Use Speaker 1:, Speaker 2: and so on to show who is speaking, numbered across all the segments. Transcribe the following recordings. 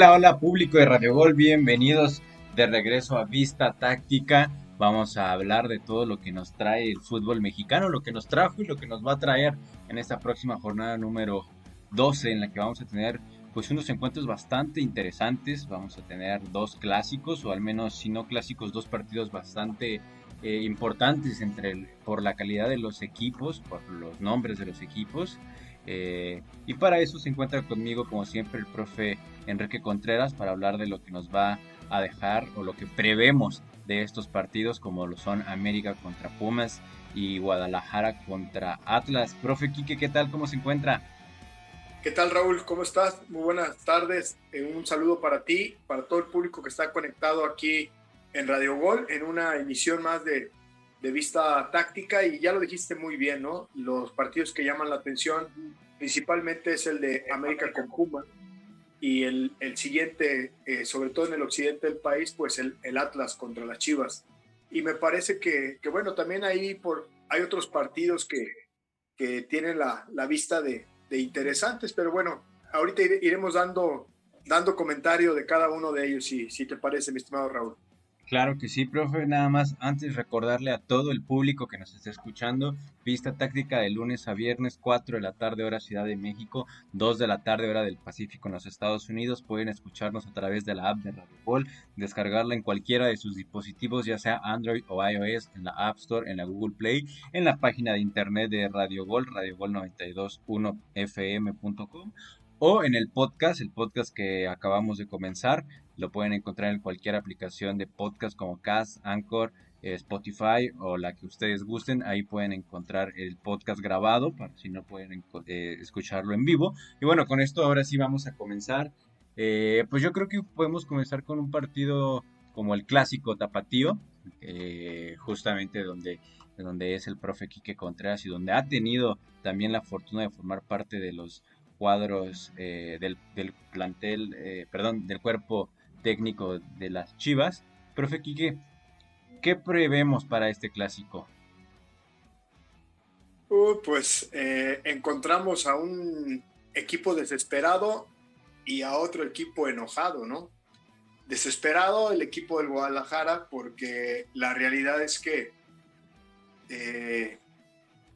Speaker 1: Hola, hola público de Radio Gol, bienvenidos de regreso a Vista Táctica. Vamos a hablar de todo lo que nos trae el fútbol mexicano, lo que nos trajo y lo que nos va a traer en esta próxima jornada número 12 en la que vamos a tener pues unos encuentros bastante interesantes. Vamos a tener dos clásicos o al menos si no clásicos, dos partidos bastante eh, importantes entre por la calidad de los equipos, por los nombres de los equipos. Eh, y para eso se encuentra conmigo, como siempre, el profe Enrique Contreras para hablar de lo que nos va a dejar o lo que prevemos de estos partidos, como lo son América contra Pumas y Guadalajara contra Atlas. Profe Quique, ¿qué tal? ¿Cómo se encuentra?
Speaker 2: ¿Qué tal Raúl? ¿Cómo estás? Muy buenas tardes. Eh, un saludo para ti, para todo el público que está conectado aquí en Radio Gol, en una emisión más de de vista táctica y ya lo dijiste muy bien, ¿no? Los partidos que llaman la atención principalmente es el de América con Puma y el, el siguiente, eh, sobre todo en el occidente del país, pues el, el Atlas contra las Chivas. Y me parece que, que, bueno, también ahí por, hay otros partidos que, que tienen la, la vista de, de, interesantes, pero bueno, ahorita iremos dando, dando comentario de cada uno de ellos, si, si te parece, mi estimado Raúl.
Speaker 1: Claro que sí, profe. Nada más antes recordarle a todo el público que nos está escuchando, vista táctica de lunes a viernes, 4 de la tarde hora Ciudad de México, 2 de la tarde hora del Pacífico en los Estados Unidos. Pueden escucharnos a través de la app de Radio Gol, descargarla en cualquiera de sus dispositivos, ya sea Android o iOS, en la App Store, en la Google Play, en la página de internet de Radio Gol, radiogol921fm.com o en el podcast, el podcast que acabamos de comenzar, lo pueden encontrar en cualquier aplicación de podcast como Cast, Anchor, eh, Spotify o la que ustedes gusten. Ahí pueden encontrar el podcast grabado para si no pueden eh, escucharlo en vivo. Y bueno, con esto ahora sí vamos a comenzar. Eh, pues yo creo que podemos comenzar con un partido como el clásico tapatío, justamente donde, donde es el profe Quique Contreras y donde ha tenido también la fortuna de formar parte de los cuadros del, del, plantel, perdón, del cuerpo técnico de las Chivas. Profe Quique, ¿qué prevemos para este clásico?
Speaker 2: Uh, pues eh, encontramos a un equipo desesperado y a otro equipo enojado, ¿no? Desesperado el equipo del Guadalajara porque la realidad es que eh,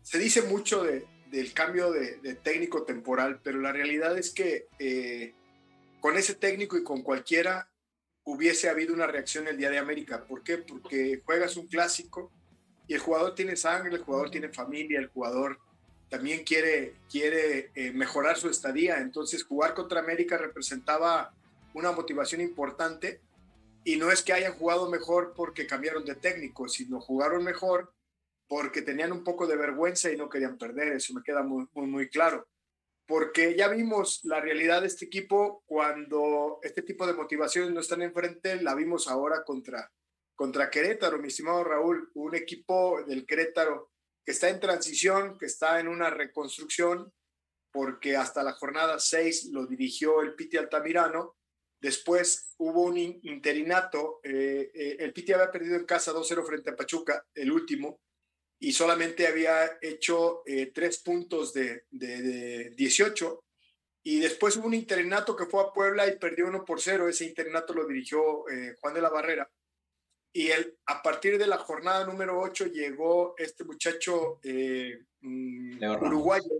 Speaker 2: se dice mucho del cambio de, técnico temporal, pero la realidad es que eh, con ese técnico y con cualquiera hubiese habido una reacción el día de América. ¿Por qué? Porque juegas un clásico y el jugador tiene sangre, el jugador tiene familia, el jugador también quiere, quiere eh, mejorar su estadía. Entonces jugar contra América representaba una motivación importante y no es que hayan jugado mejor porque cambiaron de técnico, sino jugaron mejor porque tenían un poco de vergüenza y no querían perder. Eso me queda muy, muy, muy claro porque ya vimos la realidad de este equipo cuando este tipo de motivaciones no están enfrente, la vimos ahora contra, contra Querétaro, mi estimado Raúl, un equipo del Querétaro que está en transición, que está en una reconstrucción, porque hasta la jornada 6 lo dirigió el Piti Altamirano, después hubo un interinato, eh, eh, el Piti había perdido en casa 2-0 frente a Pachuca, el último, y solamente había hecho eh, tres puntos de, de, 18. Y después hubo un internato que fue a Puebla y perdió uno por cero. Ese internato lo dirigió eh, Juan de la Barrera. Y él, a partir de la jornada número 8 llegó este muchacho eh, mm, uruguayo,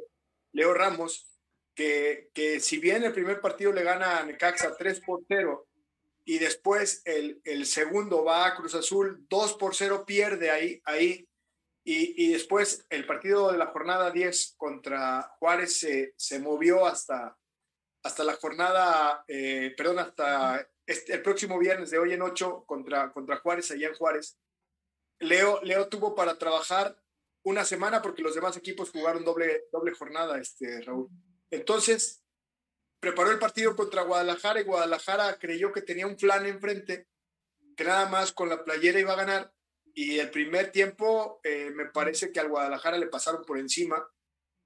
Speaker 2: Leo Ramos, que, que, si bien el primer partido le gana a Necaxa 3 por 0 y después el, el segundo va a Cruz Azul 2 por 0 pierde ahí, ahí y, después el partido de la jornada 10 contra Juárez se, se movió hasta, hasta la jornada, eh, perdón, hasta este, el próximo viernes de hoy en 8 contra, contra Juárez, allá en Juárez. Leo, Leo tuvo para trabajar una semana porque los demás equipos jugaron doble, doble jornada, este, Raúl. Entonces, preparó el partido contra Guadalajara y Guadalajara creyó que tenía un plan enfrente, que nada más con la playera iba a ganar y el primer tiempo eh, me parece que al Guadalajara le pasaron por encima,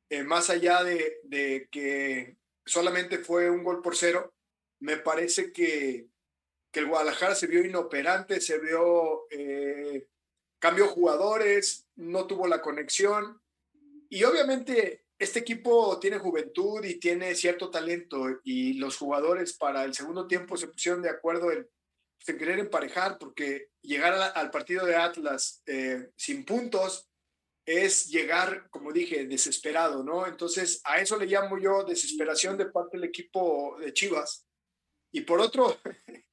Speaker 2: eh, más allá de, de, que solamente fue un gol por cero, me parece que, que el Guadalajara se vio inoperante, se vio, eh, cambió jugadores, no tuvo la conexión y obviamente este equipo tiene juventud y tiene cierto talento y los jugadores para el segundo tiempo se pusieron de acuerdo en, pues, querer emparejar porque llegar al partido de Atlas eh, sin puntos es llegar, como dije, desesperado, ¿no? Entonces a eso le llamo yo desesperación de parte del equipo de Chivas. Y por otro,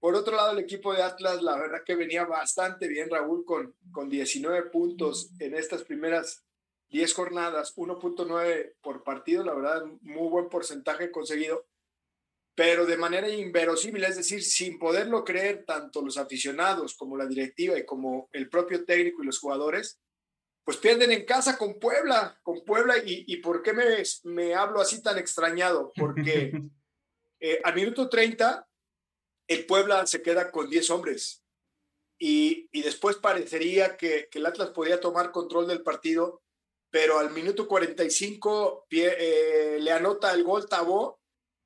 Speaker 2: por otro lado, el equipo de Atlas, la verdad que venía bastante bien, Raúl, con, con 19 puntos en estas primeras 10 jornadas, 1.9 por partido, la verdad, muy buen porcentaje conseguido, pero de manera inverosímil, es decir, sin poderlo creer tanto los aficionados como la directiva y como el propio técnico y los jugadores, pues pierden en casa con Puebla, con Puebla, y, y ¿por qué me, me hablo así tan extrañado? Porque eh, al minuto 30, el Puebla se queda con 10 hombres. Y, y después parecería que, que, el Atlas podía tomar control del partido, pero al minuto 45 eh, le anota el gol Tabó,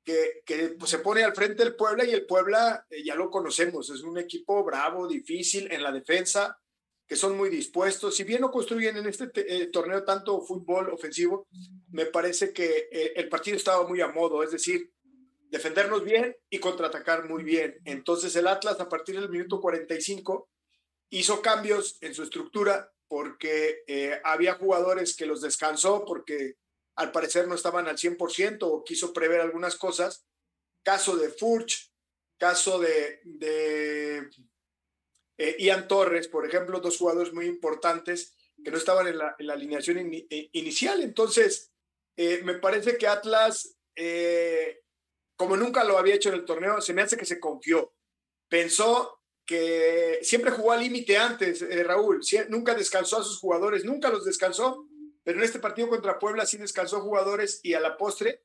Speaker 2: que, pues, se pone al frente del Puebla y el Puebla eh, ya lo conocemos, es un equipo bravo, difícil en la defensa, que son muy dispuestos. Si bien no construyen en este eh, torneo tanto fútbol ofensivo, me parece que eh, el partido estaba muy a modo, es decir, defendernos bien y contraatacar muy bien. Entonces el Atlas a partir del minuto 45 hizo cambios en su estructura porque había jugadores que los descansó porque al parecer no estaban al 100% o quiso prever algunas cosas. Caso de Furch, caso de, de eh, Ian Torres, por ejemplo, dos jugadores muy importantes que no estaban en la, alineación eh, inicial. Entonces, me parece que Atlas como nunca lo había hecho en el torneo, se me hace que se confió. Pensó que siempre jugó al límite antes, eh, Raúl, nunca descansó a sus jugadores, nunca los descansó, pero en este partido contra Puebla sí descansó jugadores y a la postre,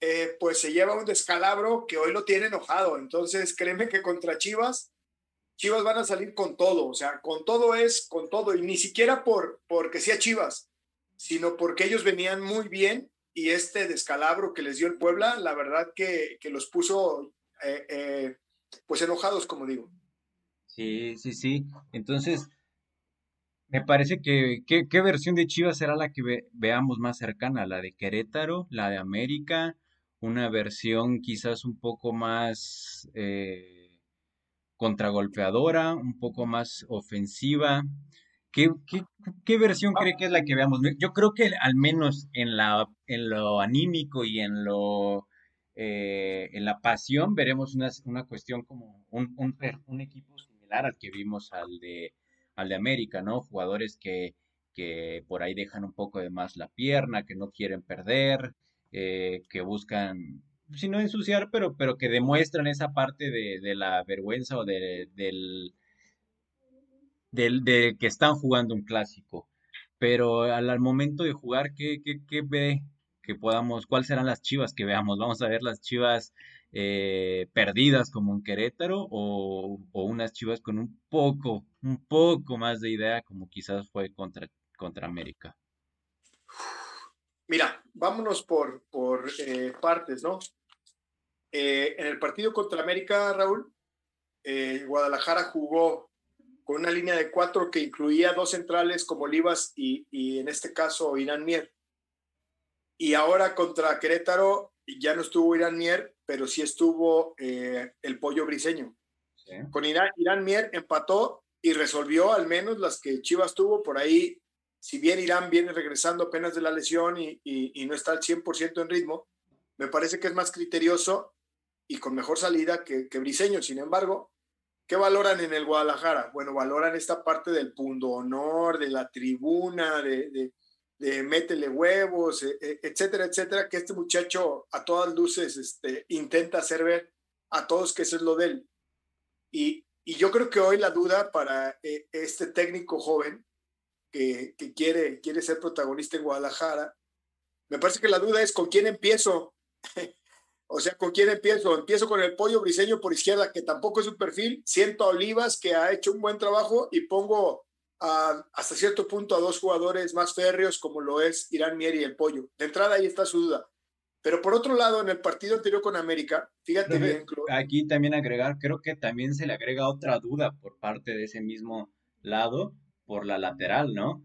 Speaker 2: eh, pues se lleva un descalabro que hoy lo tiene enojado. Entonces, créeme que contra Chivas, Chivas van a salir con todo, o sea, con todo es con todo, y ni siquiera por porque sea Chivas, sino porque ellos venían muy bien y este descalabro que les dio el Puebla, la verdad que, que los puso eh, eh, pues enojados, como digo.
Speaker 1: Sí, sí, sí. Entonces, me parece que, ¿qué versión de Chivas será la que veamos más cercana? ¿La de Querétaro? ¿La de América? ¿Una versión quizás un poco más eh, contragolpeadora, un poco más ofensiva? ¿Qué, versión cree que es la que veamos? Yo creo que al menos en, la, en lo anímico y en lo eh, en la pasión veremos una, una cuestión como un, equipo similar al que vimos al de, al de América, ¿no? Jugadores que, que por ahí dejan un poco de más la pierna, que no quieren perder, eh, que buscan, si no ensuciar, pero, pero que demuestran esa parte de, de la vergüenza o de, del de, que están jugando un clásico. Pero al, momento de jugar, ¿qué, qué, ve que podamos, cuáles serán las chivas que veamos? ¿Vamos a ver las chivas eh, perdidas como un Querétaro o, unas chivas con un poco, un poco más de idea como quizás fue contra, contra América?
Speaker 2: Mira, vámonos por, por eh, partes, ¿no? Eh, en el partido contra América, Raúl, Guadalajara jugó con una línea de cuatro que incluía dos centrales como Olivas y, y en este caso Irán Mier. Y ahora contra Querétaro ya no estuvo Irán Mier, pero sí estuvo eh, el pollo briseño. Con Irán, Irán Mier empató y resolvió al menos las que Chivas tuvo por ahí. Si bien Irán viene regresando apenas de la lesión y, y, y no está al 100% en ritmo, me parece que es más criterioso y con mejor salida que, que Briseño. Sin embargo, ¿Qué valoran en el Guadalajara? Bueno, valoran esta parte del punto honor, de la tribuna, de, de, métele huevos, e, e, etcétera, etcétera, que este muchacho a todas luces este, intenta hacer ver a todos que eso es lo de él. Y, y yo creo que hoy la duda para eh, este técnico joven que, que, quiere, quiere ser protagonista en Guadalajara, me parece que la duda es con quién empiezo. O sea, ¿con quién empiezo? Empiezo con el pollo briseño por izquierda, que tampoco es un perfil. Siento a Olivas, que ha hecho un buen trabajo, y pongo hasta cierto punto a dos jugadores más férreos, como lo es Irán Mier y el pollo. De entrada ahí está su duda. Pero por otro lado, en el partido anterior con América, fíjate bien.
Speaker 1: Aquí también agregar, creo que también se le agrega otra duda por parte de ese mismo lado, por la lateral, ¿no?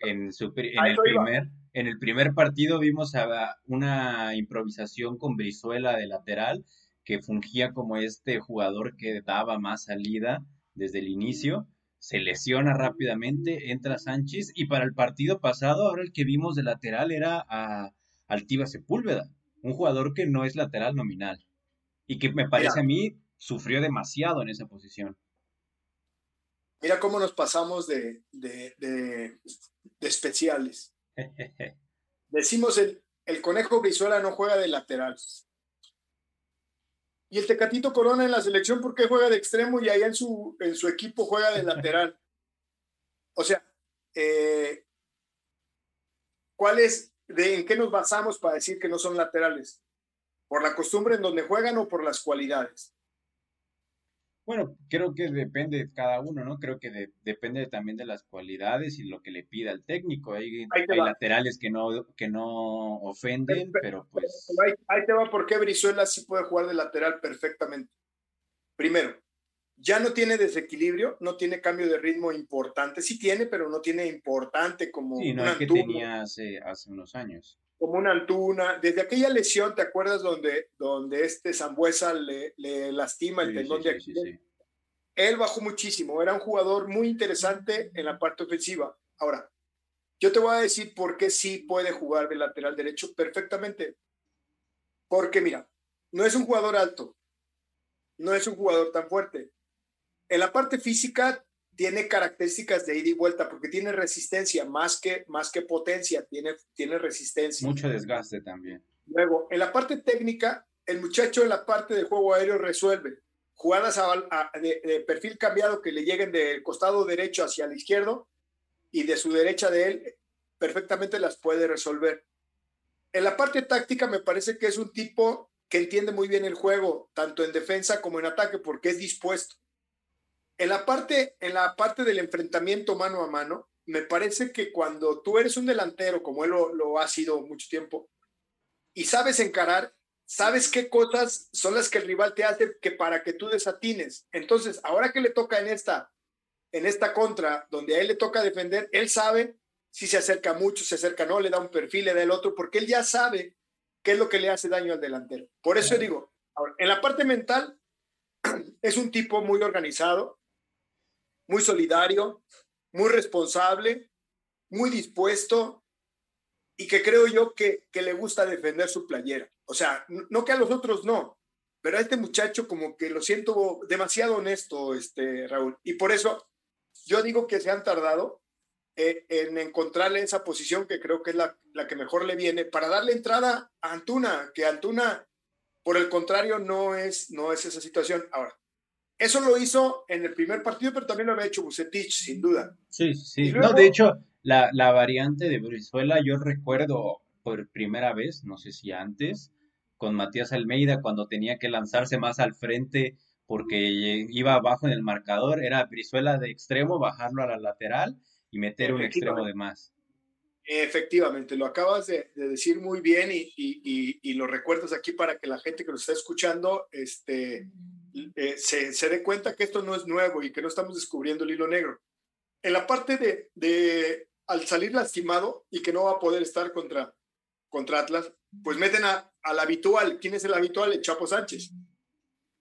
Speaker 1: En, su, en el primer en el primer partido vimos a una improvisación con Brizuela de lateral, que fungía como este jugador que daba más salida desde el inicio. Se lesiona rápidamente, entra Sánchez y para el partido pasado, ahora el que vimos de lateral era a Altiva Sepúlveda, un jugador que no es lateral nominal y que me parece a mí sufrió demasiado en esa posición.
Speaker 2: Mira cómo nos pasamos de, de, especiales. Decimos el, el conejo Brizuela no juega de lateral. Y el Tecatito Corona en la selección, ¿por qué juega de extremo y allá en su, en su equipo juega de lateral? O sea, eh, ¿cuál es, de, en qué nos basamos para decir que no son laterales? ¿Por la costumbre en donde juegan o por las cualidades?
Speaker 1: Bueno, creo que depende de cada uno, ¿no? Creo que depende también de las cualidades y lo que le pida el técnico. Hay, laterales que no, que no ofenden, pero, pues...
Speaker 2: ahí, te va por qué Brizuela sí puede jugar de lateral perfectamente. Primero, ya no tiene desequilibrio, no tiene cambio de ritmo importante. Sí tiene, pero no tiene importante como...
Speaker 1: Sí, no es que tenía hace, hace unos años
Speaker 2: como una Antuna. Desde aquella lesión, ¿te acuerdas donde, donde este Zambuesa le, le lastima el tendón de Aquiles? Él bajó muchísimo, era un jugador muy interesante en la parte ofensiva. Ahora, yo te voy a decir por qué sí puede jugar de lateral derecho perfectamente. Porque mira, no es un jugador alto, no es un jugador tan fuerte. En la parte física tiene características de ida y vuelta porque tiene resistencia más que, más que potencia, tiene, tiene resistencia.
Speaker 1: Mucho desgaste también.
Speaker 2: Luego, en la parte técnica, el muchacho en la parte de juego aéreo resuelve jugadas de, perfil cambiado que le lleguen del costado derecho hacia el izquierdo y de su derecha de él, perfectamente las puede resolver. En la parte táctica me parece que es un tipo que entiende muy bien el juego, tanto en defensa como en ataque, porque es dispuesto. En la parte, en la parte del enfrentamiento mano a mano, me parece que cuando tú eres un delantero, como él lo, ha sido mucho tiempo, y sabes encarar, sabes qué cosas son las que el rival te hace que para que tú desatines. Entonces, ahora que le toca en esta, en esta contra, donde a él le toca defender, él sabe si se acerca mucho, se acerca no, le da un perfil, le da el otro, porque él ya sabe qué es lo que le hace daño al delantero. Por eso digo, en la parte mental, es un tipo muy organizado, muy solidario, muy responsable, muy dispuesto y que creo yo que, que le gusta defender su playera. O sea, no que a los otros no, pero a este muchacho como que lo siento demasiado honesto, este Raúl. Y por eso yo digo que se han tardado eh, en encontrarle esa posición que creo que es la, la, que mejor le viene para darle entrada a Antuna, que Antuna, por el contrario, no es, no es esa situación. Ahora, eso lo hizo en el primer partido, pero también lo había hecho Bucetich, sin duda.
Speaker 1: Sí, sí. no, de hecho, la, la variante de Brizuela, yo recuerdo por primera vez, no sé si antes, con Matías Almeida, cuando tenía que lanzarse más al frente porque iba abajo en el marcador, era Brizuela de extremo, bajarlo a la lateral y meter un extremo de más.
Speaker 2: Efectivamente, lo acabas de, decir muy bien y, y, y, lo recuerdas aquí para que la gente que nos está escuchando este, eh, se, se, dé cuenta que esto no es nuevo y que no estamos descubriendo el hilo negro. En la parte de, de al salir lastimado y que no va a poder estar contra, contra Atlas, pues meten a, al habitual. ¿Quién es el habitual? El Chapo Sánchez.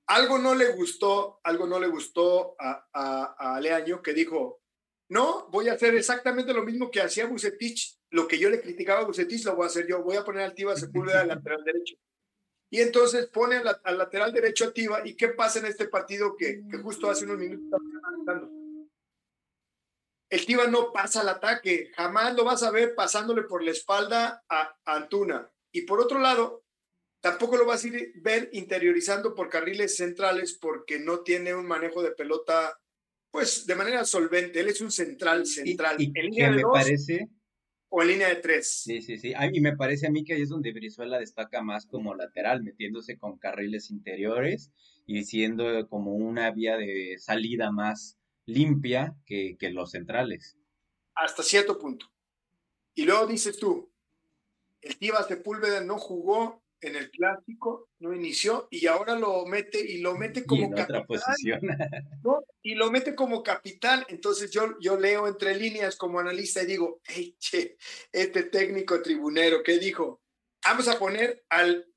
Speaker 2: Algo no le gustó, algo no le gustó a, a, a Leaño que dijo, no, voy a hacer exactamente lo mismo que hacía Bucetich. Lo que yo le criticaba a Bucetich lo voy a hacer yo. Voy a poner al Tiva Sepúlveda al lateral derecho y entonces pone al, lateral derecho a Tiva. ¿Y qué pasa en este partido que, justo hace unos minutos estamos El Tiva no pasa al ataque, jamás lo vas a ver pasándole por la espalda a, Antuna. Y por otro lado, tampoco lo vas a ver interiorizando por carriles centrales porque no tiene un manejo de pelota, pues de manera solvente. Él es un central central.
Speaker 1: Y, me parece
Speaker 2: o en línea de tres.
Speaker 1: Sí, sí, sí. y me parece a mí que ahí es donde Brizuela destaca más como lateral, metiéndose con carriles interiores y siendo como una vía de salida más limpia que, que los centrales.
Speaker 2: Hasta cierto punto. Y luego dices tú, el Tiva Sepúlveda no jugó en el clásico, no inició y ahora lo mete y lo mete como capitán. Y lo mete como capitán. Entonces yo, yo leo entre líneas como analista y digo, hey, che, este técnico tribunero, ¿qué dijo? Vamos a poner al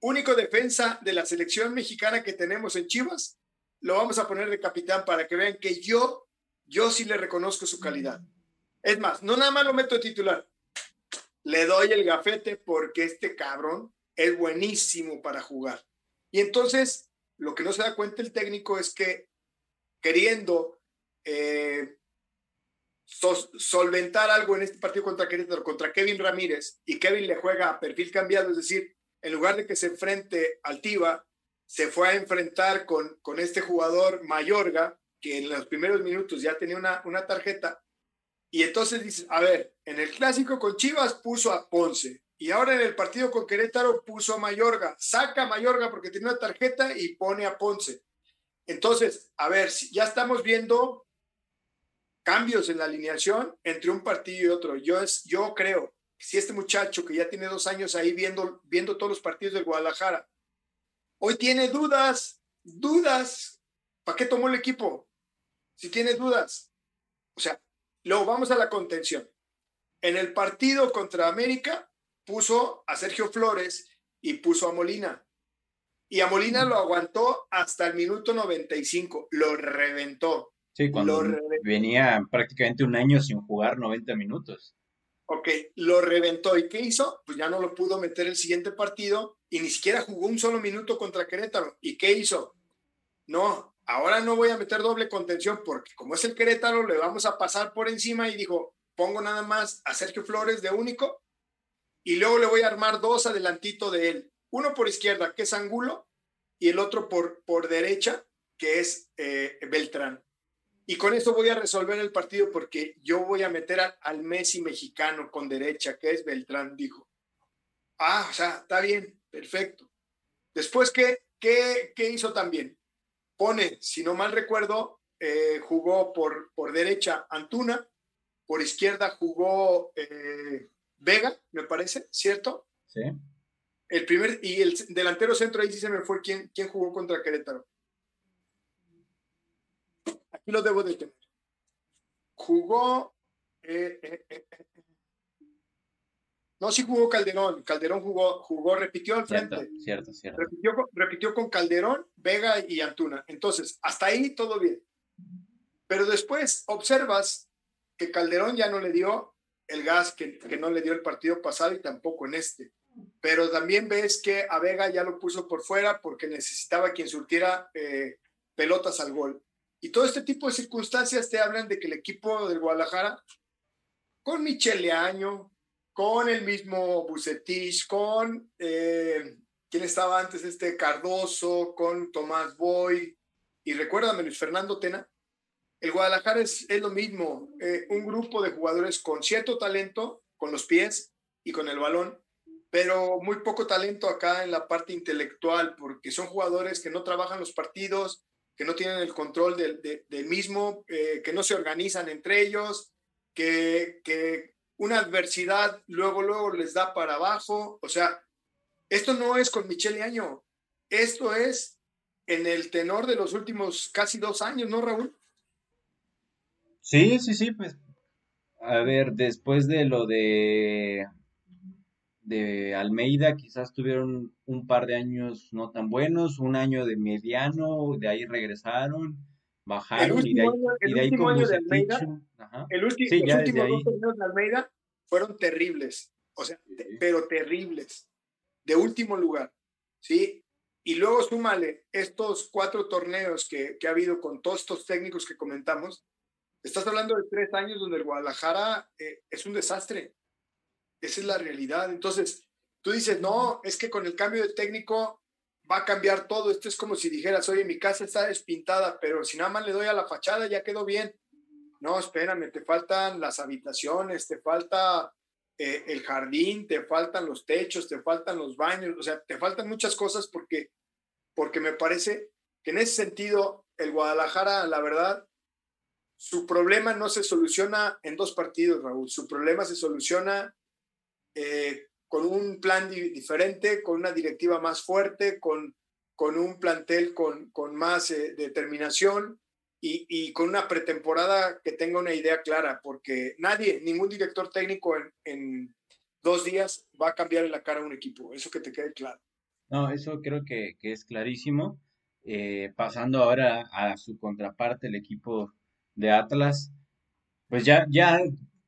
Speaker 2: único defensa de la selección mexicana que tenemos en Chivas, lo vamos a poner de capitán para que vean que yo, yo sí le reconozco su calidad. Es más, no nada más lo meto de titular, le doy el gafete porque este cabrón es buenísimo para jugar. Y entonces, lo que no se da cuenta el técnico es que queriendo eh, solventar algo en este partido contra Querétaro, contra Kevin Ramírez, y Kevin le juega a perfil cambiado, es decir, en lugar de que se enfrente al Tiva, se fue a enfrentar con, con este jugador Mayorga, que en los primeros minutos ya tenía una, una tarjeta, y entonces dice, a ver, en el clásico con Chivas puso a Ponce, y ahora en el partido con Querétaro puso a Mayorga, saca a Mayorga porque tiene una tarjeta y pone a Ponce. Entonces, a ver, ya estamos viendo cambios en la alineación entre un partido y otro. Yo, es, yo creo que si este muchacho que ya tiene dos años ahí viendo, viendo todos los partidos del Guadalajara, hoy tiene dudas, dudas, ¿para qué tomó el equipo? Si tiene dudas. O sea, luego vamos a la contención. En el partido contra América puso a Sergio Flores y puso a Molina. Y a Molina lo aguantó hasta el minuto 95, lo reventó.
Speaker 1: Sí, cuando venía prácticamente un año sin jugar 90 minutos.
Speaker 2: Ok, lo reventó. ¿Y qué hizo? Pues ya no lo pudo meter el siguiente partido y ni siquiera jugó un solo minuto contra Querétaro. ¿Y qué hizo? No, ahora no voy a meter doble contención porque como es el Querétaro, le vamos a pasar por encima y dijo, pongo nada más a Sergio Flores de único y luego le voy a armar dos adelantito de él. Uno por izquierda, que es Angulo, y el otro por, por derecha, que es eh, Beltrán. Y con esto voy a resolver el partido porque yo voy a meter al Messi mexicano con derecha, que es Beltrán, dijo. Ah, o sea, está bien, perfecto. Después, ¿qué, qué, qué hizo también? Pone, si no mal recuerdo, eh, jugó por, por derecha Antuna, por izquierda jugó eh, Vega, me parece, ¿cierto?
Speaker 1: Sí.
Speaker 2: El primer, y el delantero centro ahí sí se me fue quién, quién jugó contra Querétaro. Aquí lo debo de tener. Jugó. Eh, eh, eh, no, sí jugó Calderón. Calderón jugó, jugó, repitió al frente.
Speaker 1: Cierto, cierto.
Speaker 2: Repitió, repitió con Calderón, Vega y Antuna. Entonces, hasta ahí todo bien. Pero después observas que Calderón ya no le dio el gas que, no le dio el partido pasado y tampoco en este. Pero también ves que a Vega ya lo puso por fuera porque necesitaba quien surtiera pelotas al gol. Y todo este tipo de circunstancias te hablan de que el equipo del Guadalajara, con Michele Año, con el mismo Bucetich, con eh, quien estaba antes, este Cardoso, con Tomás Boy, y recuérdame, Luis Fernando Tena, el Guadalajara es, es lo mismo, eh, un grupo de jugadores con cierto talento, con los pies y con el balón, pero muy poco talento acá en la parte intelectual, porque son jugadores que no trabajan los partidos, que no tienen el control del, mismo, eh, que no se organizan entre ellos, que, que una adversidad luego, luego les da para abajo. O sea, esto no es con Michele Año, esto es en el tenor de los últimos casi dos años, ¿no, Raúl?
Speaker 1: Sí, sí, sí, pues, a ver, después de lo de de Almeida quizás tuvieron un par de años no tan buenos, un año de mediano, de ahí regresaron, bajaron y de ahí,
Speaker 2: el último año de Almeida, el último, los últimos dos años de Almeida fueron terribles, o sea, pero terribles, de último lugar, ¿sí? Y luego súmale estos cuatro torneos que, que ha habido con todos estos técnicos que comentamos, estás hablando de tres años donde el Guadalajara eh, es un desastre, esa es la realidad. Entonces, tú dices, no, es que con el cambio de técnico va a cambiar todo. Esto es como si dijeras, oye, mi casa está despintada, pero si nada más le doy a la fachada, ya quedó bien. No, espérame, te faltan las habitaciones, te falta eh, el jardín, te faltan los techos, te faltan los baños, o sea, te faltan muchas cosas porque, porque me parece que en ese sentido, el Guadalajara, la verdad, su problema no se soluciona en dos partidos, Raúl. Su problema se soluciona eh, con un plan diferente, con una directiva más fuerte, con, con un plantel con, con más eh, determinación y, y, con una pretemporada que tenga una idea clara, porque nadie, ningún director técnico en, en dos días va a cambiar la cara a un equipo, eso que te quede claro.
Speaker 1: No, eso creo que, que es clarísimo. Eh, pasando ahora a su contraparte, el equipo de Atlas, pues ya, ya,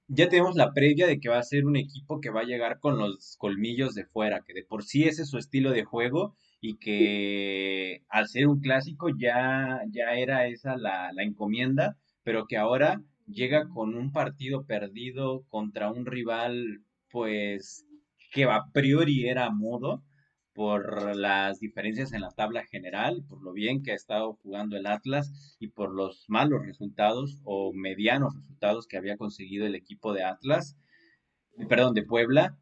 Speaker 1: ya tenemos la previa de que va a ser un equipo que va a llegar con los colmillos de fuera, que de por sí ese es su estilo de juego y que al ser un clásico ya, ya era esa la, la encomienda, pero que ahora llega con un partido perdido contra un rival, pues que a priori era modo por las diferencias en la tabla general, por lo bien que ha estado jugando el Atlas y por los malos resultados o medianos resultados que había conseguido el equipo de Atlas, perdón, de Puebla.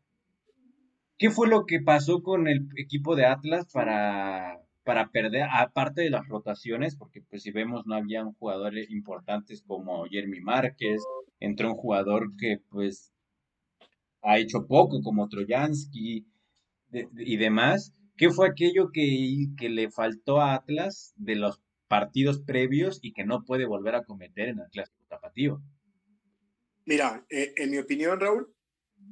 Speaker 1: ¿Qué fue lo que pasó con el equipo de Atlas para, para perder, aparte de las rotaciones, porque pues si vemos no había jugadores importantes como Jeremy Márquez, entró un jugador que pues ha hecho poco como Y demás, ¿qué fue aquello que, que le faltó a Atlas de los partidos previos y que no puede volver a cometer en el clásico tapatío?
Speaker 2: Mira, eh, en mi opinión, Raúl,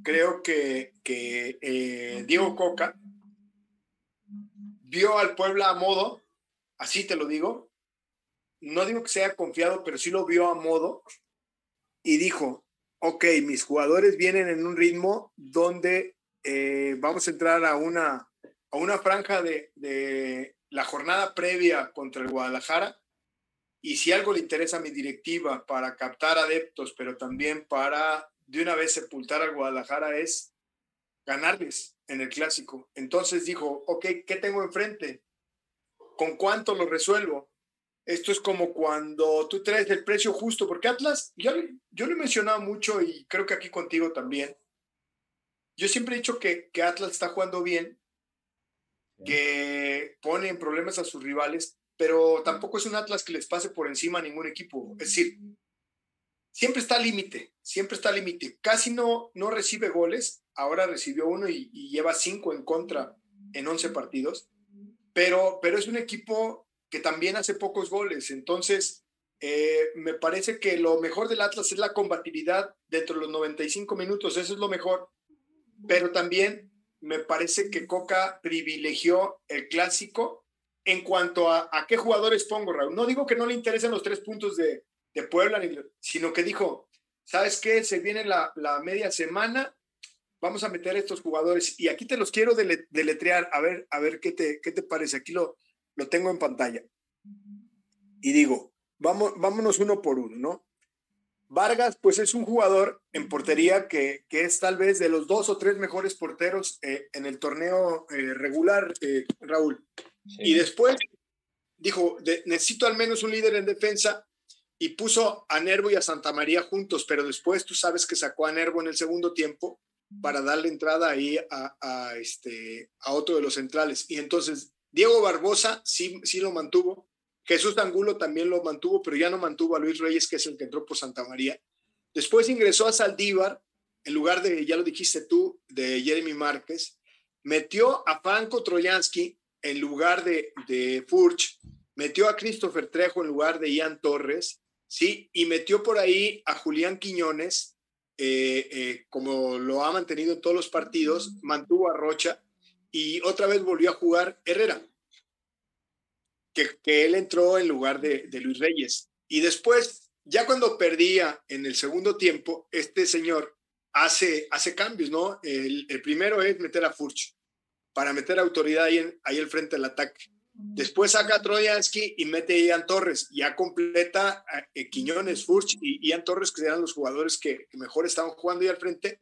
Speaker 2: creo que, que eh, Diego Coca vio al Puebla a modo, así te lo digo, no digo que sea confiado, pero sí lo vio a modo y dijo, ok, mis jugadores vienen en un ritmo donde eh, vamos a entrar a una, a una franja de, de, la jornada previa contra el Guadalajara. Y si algo le interesa a mi directiva para captar adeptos, pero también para de una vez sepultar al Guadalajara, es ganarles en el clásico. Entonces dijo, ok, ¿qué tengo enfrente? ¿Con cuánto lo resuelvo? Esto es como cuando tú traes el precio justo, porque Atlas, yo, yo lo he mencionado mucho y creo que aquí contigo también, yo siempre he dicho que, que Atlas está jugando bien, que pone en problemas a sus rivales, pero tampoco es un Atlas que les pase por encima a ningún equipo. Es decir, siempre está al límite, siempre está al límite. Casi no, no recibe goles, ahora recibió uno y, lleva cinco en contra en once partidos, pero, pero es un equipo que también hace pocos goles. Entonces, eh, me parece que lo mejor del Atlas es la combatividad dentro de los 95 minutos, eso es lo mejor pero también me parece que Coca privilegió el clásico en cuanto a, a qué jugadores pongo, Raúl. No digo que no le interesen los tres puntos de, de Puebla, sino que dijo, ¿sabes qué? Se viene la, la, media semana, vamos a meter estos jugadores y aquí te los quiero deletrear, a ver, a ver qué te, qué te parece. Aquí lo, lo tengo en pantalla. Y digo, vamos, vámonos uno por uno, ¿no? Vargas, pues es un jugador en portería que, que, es tal vez de los dos o tres mejores porteros eh, en el torneo eh, regular, eh, Raúl. Y después dijo, de, necesito al menos un líder en defensa y puso a Nervo y a Santa María juntos, pero después tú sabes que sacó a Nervo en el segundo tiempo para darle entrada ahí a, a, este, a otro de los centrales. Y entonces Diego Barbosa sí, sí lo mantuvo, Jesús Angulo también lo mantuvo, pero ya no mantuvo a Luis Reyes, que es el que entró por Santa María. Después ingresó a Saldívar, en lugar de, ya lo dijiste tú, de Jeremy Márquez. Metió a Franco Troyansky en lugar de, de Furch. Metió a Christopher Trejo en lugar de Ian Torres, ¿sí? Y metió por ahí a Julián Quiñones, eh, eh, como lo ha mantenido en todos los partidos, mantuvo a Rocha y otra vez volvió a jugar Herrera que, él entró en lugar de, Luis Reyes. Y después, ya cuando perdía en el segundo tiempo, este señor hace, hace cambios, ¿no? El, primero es meter a Furch para meter autoridad ahí, en, ahí al frente del ataque. Después saca a Troyansky y mete a Ian Torres. Ya completa a, eh, Quiñones, Furch y Ian Torres, que eran los jugadores que, mejor estaban jugando ahí al frente.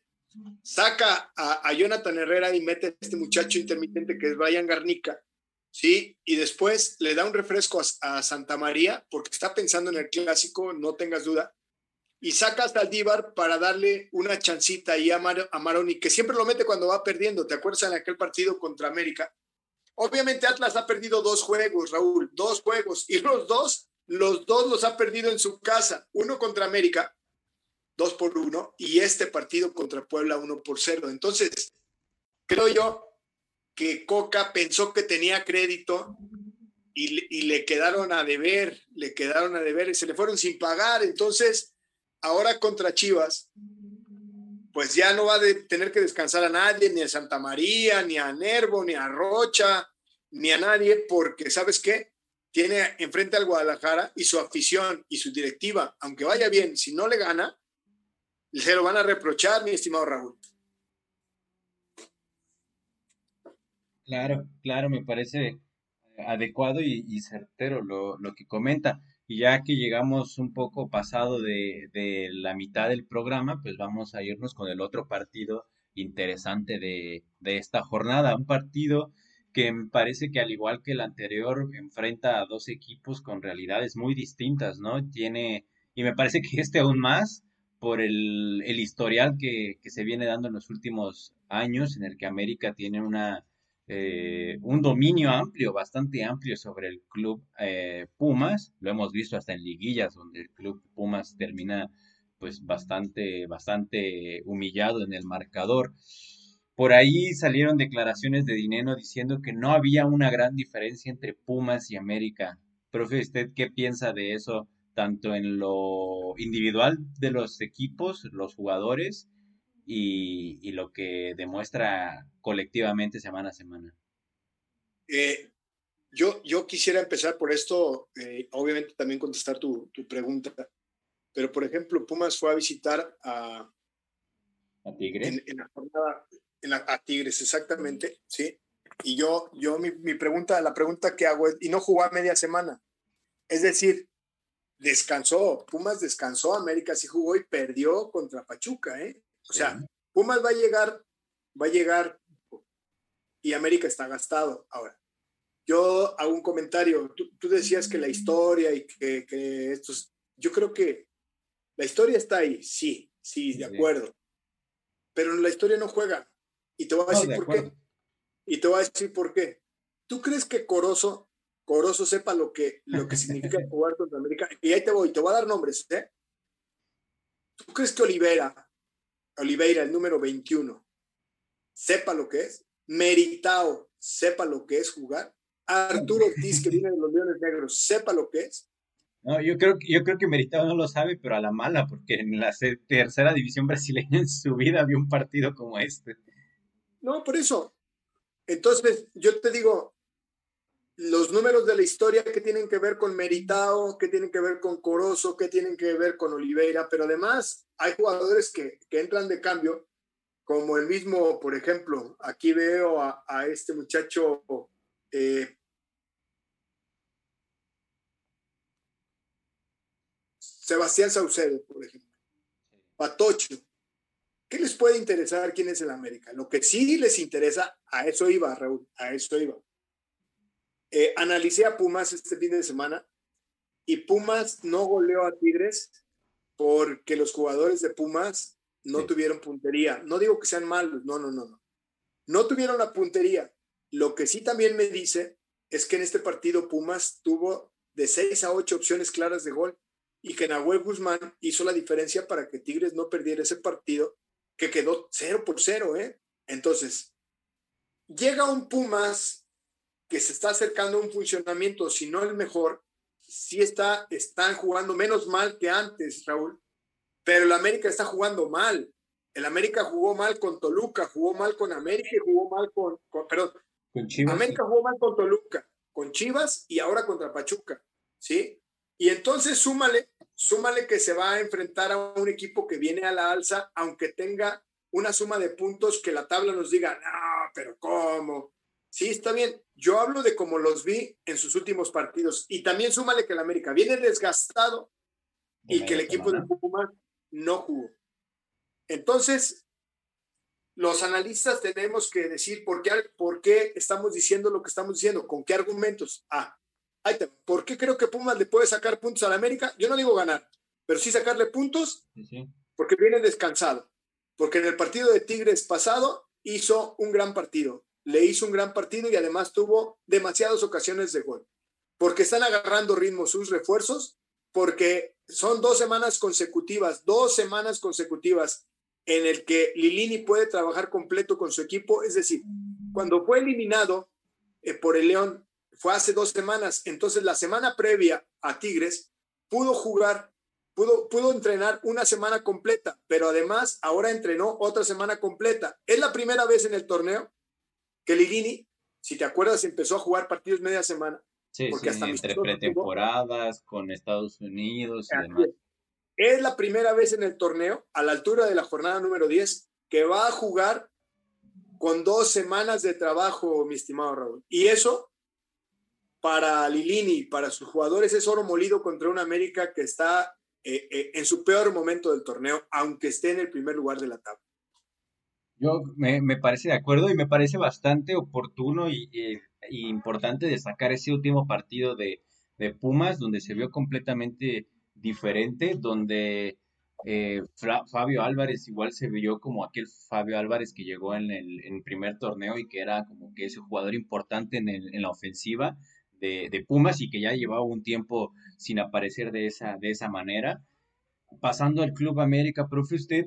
Speaker 2: Saca a, a, Jonathan Herrera y mete a este muchacho intermitente que es Brian Garnica. ¿Sí? Y después le da un refresco a, Santa María, porque está pensando en el clásico, no tengas duda, y saca hasta Aldívar para darle una chancita ahí a, a Maroni, que siempre lo mete cuando va perdiendo, ¿te acuerdas en aquel partido contra América? Obviamente Atlas ha perdido dos juegos, Raúl, dos juegos, y los dos, los dos los ha perdido en su casa, uno contra América, dos por uno, y este partido contra Puebla, uno por cero. Entonces, creo yo que Coca pensó que tenía crédito y, le quedaron a deber, le quedaron a deber y se le fueron sin pagar. Entonces, ahora contra Chivas, pues ya no va a tener que descansar a nadie, ni a Santa María, ni a Nervo, ni a Rocha, ni a nadie, porque ¿sabes qué? Tiene enfrente al Guadalajara y su afición y su directiva, aunque vaya bien, si no le gana, se lo van a reprochar, mi estimado Raúl.
Speaker 1: Claro, claro, me parece adecuado y, certero lo, que comenta. Y ya que llegamos un poco pasado de, de, la mitad del programa, pues vamos a irnos con el otro partido interesante de, de esta jornada. Un partido que me parece que al igual que el anterior enfrenta a dos equipos con realidades muy distintas, ¿no? Tiene, y me parece que este aún más por el, el historial que, que se viene dando en los últimos años, en el que América tiene una eh, un dominio amplio, bastante amplio sobre el club eh, Pumas. Lo hemos visto hasta en liguillas donde el club Pumas termina pues bastante, bastante humillado en el marcador. Por ahí salieron declaraciones de Dinero diciendo que no había una gran diferencia entre Pumas y América. Profe, ¿usted qué piensa de eso, tanto en lo individual de los equipos, los jugadores, y, lo que demuestra colectivamente semana a semana.
Speaker 2: Eh, yo, yo quisiera empezar por esto, eh, obviamente también contestar tu, tu, pregunta, pero por ejemplo, Pumas fue a visitar a,
Speaker 1: ¿A Tigres.
Speaker 2: En, la jornada, en la, a Tigres, exactamente, sí. Y yo, yo mi, mi pregunta, la pregunta que hago es, y no jugó a media semana. Es decir, descansó, Pumas descansó, América sí jugó y perdió contra Pachuca, ¿eh? O sea, Pumas va a llegar, va a llegar y América está gastado. Ahora, yo hago un comentario. Tú, decías que la historia y que, que, estos. Yo creo que la historia está ahí, sí, sí, de acuerdo. Pero la historia no juega. Y te voy a decir por qué. Y te voy a decir por qué. ¿Tú crees que Corozo, Corozo sepa lo que, lo que significa jugar contra América? Y ahí te voy, te voy a dar nombres, ¿eh? ¿Tú crees que Olivera, Oliveira, el número 21, sepa lo que es, Meritao, sepa lo que es jugar, Arturo Ortiz, que viene de los Leones Negros, sepa lo que es.
Speaker 1: No, yo creo, yo creo que Meritao no lo sabe, pero a la mala, porque en la tercera división brasileña en su vida había un partido como este.
Speaker 2: No, por eso. Entonces, yo te digo, los números de la historia que tienen que ver con Meritao, que tienen que ver con Corozo, que tienen que ver con Oliveira, pero además hay jugadores que, entran de cambio, como el mismo, por ejemplo, aquí veo a, este muchacho eh, Sebastián Saucedo, por ejemplo, Patocho. ¿Qué les puede interesar quién es el América? Lo que sí les interesa, a eso iba, Raúl, a eso iba eh, analicé a Pumas este fin de semana y Pumas no goleó a Tigres porque los jugadores de Pumas no tuvieron puntería. No digo que sean malos, no, no, no, no. No tuvieron la puntería. Lo que sí también me dice es que en este partido Pumas tuvo de seis a ocho opciones claras de gol y que Nahuel Guzmán hizo la diferencia para que Tigres no perdiera ese partido que quedó cero por cero, ¿eh? Entonces, llega un Pumas que se está acercando a un funcionamiento, si no el mejor, sí está, están jugando menos mal que antes, Raúl, pero el América está jugando mal. El América jugó mal con Toluca, jugó mal con América y jugó mal con, perdón, con Chivas, América jugó mal con Toluca, con Chivas y ahora contra Pachuca, ¿sí? Y entonces súmale, súmale que se va a enfrentar a un equipo que viene a la alza, aunque tenga una suma de puntos que la tabla nos diga, no, pero ¿cómo? Sí, está bien. Yo hablo de cómo los vi en sus últimos partidos. Y también súmale que el América viene desgastado y que el equipo de Pumas no jugó. Entonces, los analistas tenemos que decir por qué, por qué estamos diciendo lo que estamos diciendo, con qué argumentos. Ah, ahí te, ¿por qué creo que Pumas le puede sacar puntos al América? Yo no digo ganar, pero sí sacarle puntos porque viene descansado. Porque en el partido de Tigres pasado hizo un gran partido le hizo un gran partido y además tuvo demasiadas ocasiones de gol. Porque están agarrando ritmo sus refuerzos, porque son dos semanas consecutivas, dos semanas consecutivas en el que Lilini puede trabajar completo con su equipo. Es decir, cuando fue eliminado eh, por el León, fue hace dos semanas. Entonces, la semana previa a Tigres, pudo jugar, pudo, pudo entrenar una semana completa, pero además ahora entrenó otra semana completa. Es la primera vez en el torneo que Lilini, si te acuerdas, empezó a jugar partidos media semana.
Speaker 1: Sí, porque hasta entre pretemporadas con Estados Unidos y
Speaker 2: demás. Es la primera vez en el torneo, a la altura de la jornada número 10, que va a jugar con dos semanas de trabajo, mi estimado Raúl. Y eso, para Lilini, para sus jugadores, es oro molido contra una América que está eh, eh, en su peor momento del torneo, aunque esté en el primer lugar de la tabla.
Speaker 1: Yo me, parece de acuerdo y me parece bastante oportuno y, importante destacar ese último partido de, de Pumas, donde se vio completamente diferente, donde eh, Fabio Álvarez igual se vio como aquel Fabio Álvarez que llegó en el primer torneo y que era como que ese jugador importante en, la ofensiva de, Pumas y que ya llevaba un tiempo sin aparecer de esa, de esa manera. Pasando al Club América, profe, usted,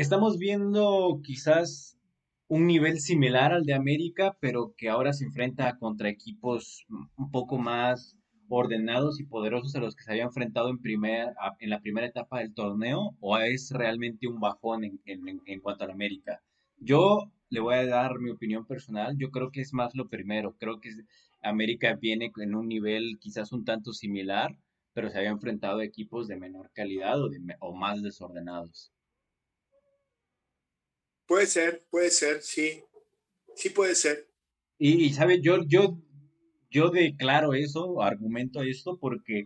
Speaker 1: estamos viendo quizás un nivel similar al de América, pero que ahora se enfrenta contra equipos un poco más ordenados y poderosos a los que se había enfrentado en, primer, en la primera etapa del torneo o es realmente un bajón en, en, cuanto a la América? Yo le voy a dar mi opinión personal, yo creo que es más lo primero, creo que América viene en un nivel quizás un tanto similar, pero se había enfrentado a equipos de menor calidad o, de, o más desordenados.
Speaker 2: Puede ser, puede ser, sí, sí puede ser.
Speaker 1: Y, y sabe, yo, yo yo declaro eso, argumento esto, porque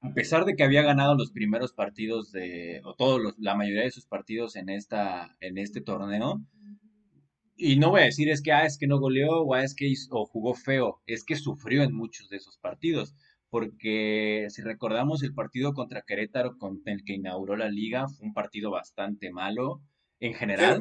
Speaker 1: a pesar de que había ganado los primeros partidos de, o todos los, la mayoría de sus partidos en esta, en este torneo, y no voy a decir es que, ah, es que no goleó o ah, es que o jugó feo, es que sufrió en muchos de esos partidos, porque si recordamos el partido contra Querétaro con el que inauguró la liga, fue un partido bastante malo, en general.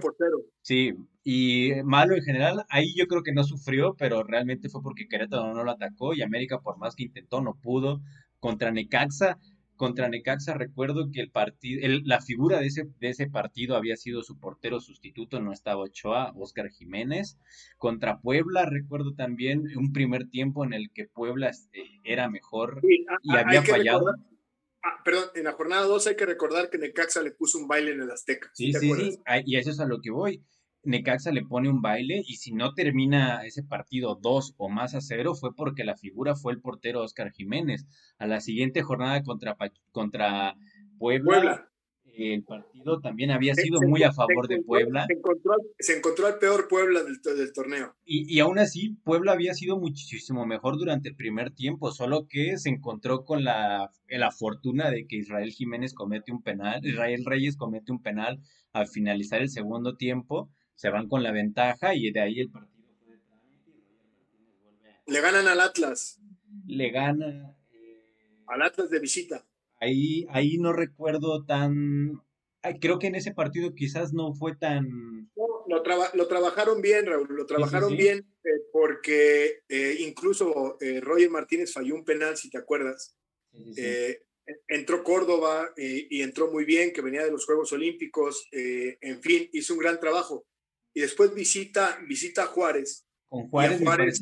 Speaker 1: Sí, y malo en general, ahí yo creo que no sufrió, pero realmente fue porque Querétaro no lo atacó y América por más que intentó no pudo. Contra Necaxa, contra Necaxa recuerdo que el partido, la figura de ese, de ese partido había sido su portero sustituto, no estaba Ochoa, Oscar Jiménez. Contra Puebla recuerdo también un primer tiempo en el que Puebla este, era mejor y había fallado.
Speaker 2: Ah, perdón, en la jornada 2 hay que recordar que Necaxa le puso un baile en el Azteca.
Speaker 1: Sí, sí, sí, y eso es a lo que voy. Necaxa le pone un baile y si no termina ese partido 2 o más a 0 fue porque la figura fue el portero Oscar Jiménez. A la siguiente jornada contra, contra Puebla el partido también había sido muy a favor de Puebla.
Speaker 2: Se encontró, se encontró al peor Puebla del, del torneo.
Speaker 1: Y, y, aún así, Puebla había sido muchísimo mejor durante el primer tiempo, solo que se encontró con la, la fortuna de que Israel Jiménez comete un penal, Israel Reyes comete un penal al finalizar el segundo tiempo, se van con la ventaja y de ahí el partido fue
Speaker 2: Le ganan al Atlas.
Speaker 1: Le gana.
Speaker 2: Eh, al Atlas de visita.
Speaker 1: Ahí, ahí no recuerdo tan. Creo que en ese partido quizás no fue tan.
Speaker 2: lo, lo trabajaron bien, Raúl, lo trabajaron bien eh, porque eh, incluso eh, Roger Martínez falló un penal, si te acuerdas. entró Córdoba y entró muy bien, que venía de los Juegos Olímpicos, en fin, hizo un gran trabajo. Y después visita, visita a Juárez.
Speaker 1: Con Juárez, Juárez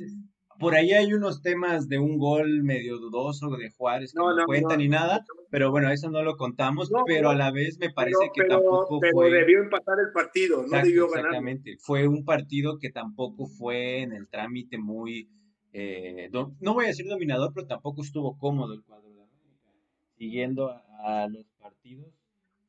Speaker 1: por ahí hay unos temas de un gol medio dudoso de Juárez que no, cuentan ni nada, pero bueno, eso no lo contamos, pero a la vez me parece que tampoco
Speaker 2: pero
Speaker 1: fue...
Speaker 2: debió empatar el partido, no debió ganar.
Speaker 1: Exactamente, fue un partido que tampoco fue en el trámite muy, eh, no, voy a decir dominador, pero tampoco estuvo cómodo el cuadro de América. Siguiendo a, los partidos,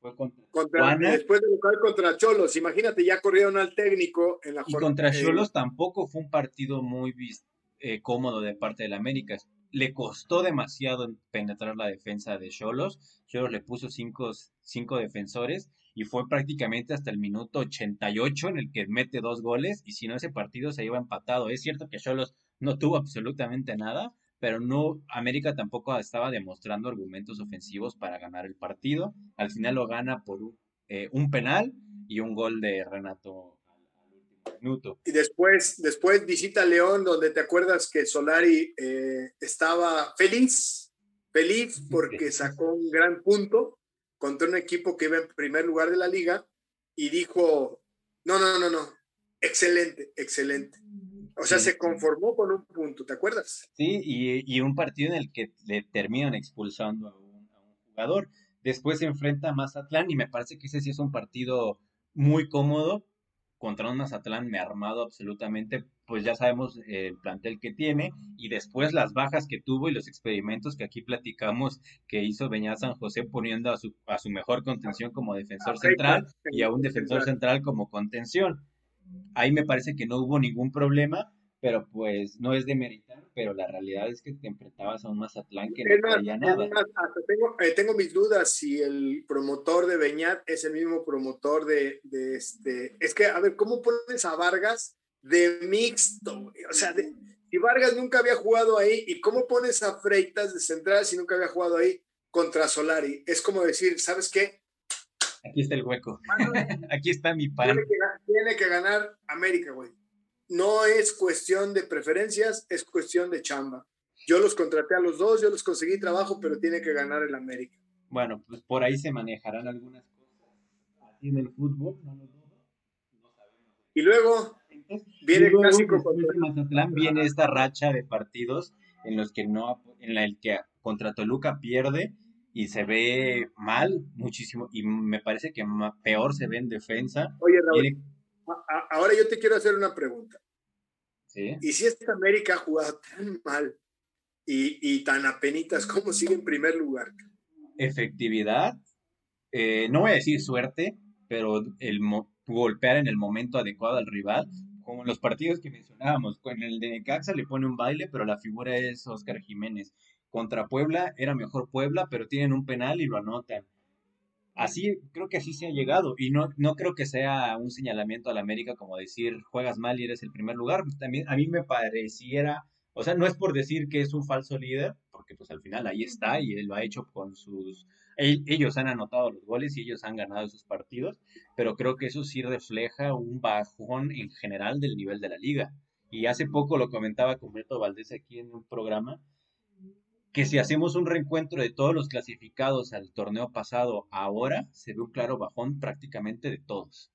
Speaker 1: fue contra,
Speaker 2: Después de local contra Cholos, imagínate, ya corrieron al técnico en la
Speaker 1: Y contra eh, Cholos tampoco fue un partido muy visto eh, cómodo de parte del América. Le costó demasiado penetrar la defensa de Cholos. Cholos le puso cinco, cinco defensores y fue prácticamente hasta el minuto 88 en el que mete dos goles y si no ese partido se iba empatado. Es cierto que Cholos no tuvo absolutamente nada, pero no América tampoco estaba demostrando argumentos ofensivos para ganar el partido. Al final lo gana por eh, un penal y un gol de Renato
Speaker 2: y después, después visita León, donde te acuerdas que Solari eh, estaba feliz, feliz porque sacó un gran punto contra un equipo que iba en primer lugar de la liga y dijo, no, no, no, no, excelente, excelente. O sea, se conformó con un punto, ¿te acuerdas?
Speaker 1: Sí, y, un partido en el que le terminan expulsando a un, a un, jugador. Después se enfrenta a Mazatlán y me parece que ese sí es un partido muy cómodo contra un Mazatlán me armado absolutamente, pues ya sabemos el plantel que tiene y después las bajas que tuvo y los experimentos que aquí platicamos que hizo Beñat San José poniendo a su, a su mejor contención como defensor central y a un defensor central como contención. Ahí me parece que no hubo ningún problema, pero pues no es de meritar, pero la realidad es que te enfrentabas a un Mazatlán que no traía nada.
Speaker 2: tengo, eh, tengo, mis dudas si el promotor de Beñat es el mismo promotor de, de, este. Es que, a ver, ¿cómo pones a Vargas de mixto? O sea, si Vargas nunca había jugado ahí, ¿y cómo pones a Freitas de central si nunca había jugado ahí contra Solari? Es como decir, ¿sabes qué?
Speaker 1: Aquí está el hueco. Aquí está mi pan.
Speaker 2: Tiene que, tiene que ganar América, güey no es cuestión de preferencias, es cuestión de chamba. Yo los contraté a los dos, yo los conseguí trabajo, pero tiene que ganar el América.
Speaker 1: Bueno, pues por ahí se manejarán algunas cosas. Así en el fútbol, no lo dudo.
Speaker 2: No sabemos. Y luego viene el clásico
Speaker 1: contra Mazatlán, viene esta racha de partidos en los que no en el que contra Toluca pierde y se ve mal muchísimo y me parece que peor se ve en defensa.
Speaker 2: Oye, Raúl, ahora yo te quiero hacer una pregunta. ¿Y si esta América ha jugado tan mal y, tan apenitas, cómo sigue en primer lugar?
Speaker 1: Efectividad, eh, no voy a decir suerte, pero el golpear en el momento adecuado al rival, como en los partidos que mencionábamos, con el de Necaxa le pone un baile, pero la figura es Oscar Jiménez. Contra Puebla era mejor Puebla, pero tienen un penal y lo anotan así, creo que así se ha llegado. Y no, no creo que sea un señalamiento a la América como decir, juegas mal y eres el primer lugar. También a mí me pareciera, o sea, no es por decir que es un falso líder, porque pues al final ahí está y él lo ha hecho con sus... Ellos han anotado los goles y ellos han ganado esos partidos, pero creo que eso sí refleja un bajón en general del nivel de la liga. Y hace poco lo comentaba con Beto Valdés aquí en un programa, que si hacemos un reencuentro de todos los clasificados al torneo pasado ahora, se ve un claro bajón prácticamente de todos.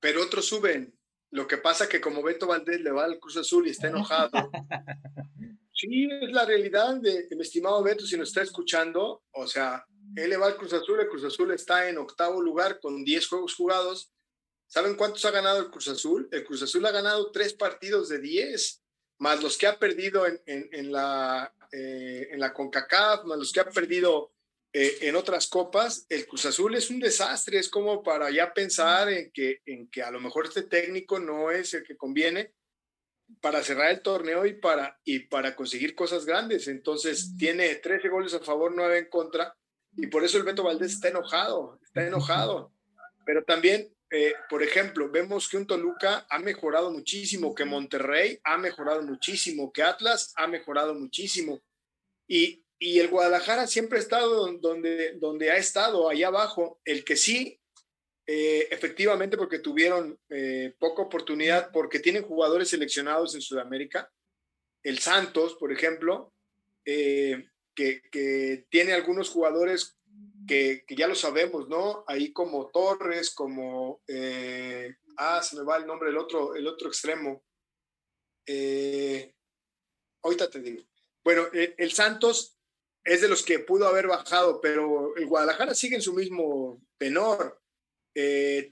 Speaker 2: Pero otros suben. Lo que pasa que como Beto Valdés le va al Cruz Azul y está enojado. sí, es la realidad de, mi estimado Beto, si nos está escuchando. O sea, él le va al Cruz Azul, el Cruz Azul está en octavo lugar con 10 juegos jugados. ¿Saben cuántos ha ganado el Cruz Azul? El Cruz Azul ha ganado tres partidos de 10 más los que ha perdido en, en, la, eh, en la CONCACAF, más los que ha perdido eh, en otras copas, el Cruz Azul es un desastre, es como para ya pensar en que, en que a lo mejor este técnico no es el que conviene para cerrar el torneo y para, y para conseguir cosas grandes. Entonces tiene 13 goles a favor, 9 en contra, y por eso el Beto Valdés está enojado, está enojado. Pero también eh, por ejemplo, vemos que un Toluca ha mejorado muchísimo, que Monterrey ha mejorado muchísimo, que Atlas ha mejorado muchísimo. Y, el Guadalajara siempre ha estado donde, donde ha estado, ahí abajo. El que sí, eh, efectivamente, porque tuvieron eh, poca oportunidad, porque tienen jugadores seleccionados en Sudamérica. El Santos, por ejemplo, que, que tiene algunos jugadores que, ya lo sabemos, ¿no? Ahí como Torres, como, eh, ah, se me va el nombre, el otro, el otro extremo. Eh, ahorita te digo. Bueno, eh, el Santos es de los que pudo haber bajado, pero el Guadalajara sigue en su mismo tenor.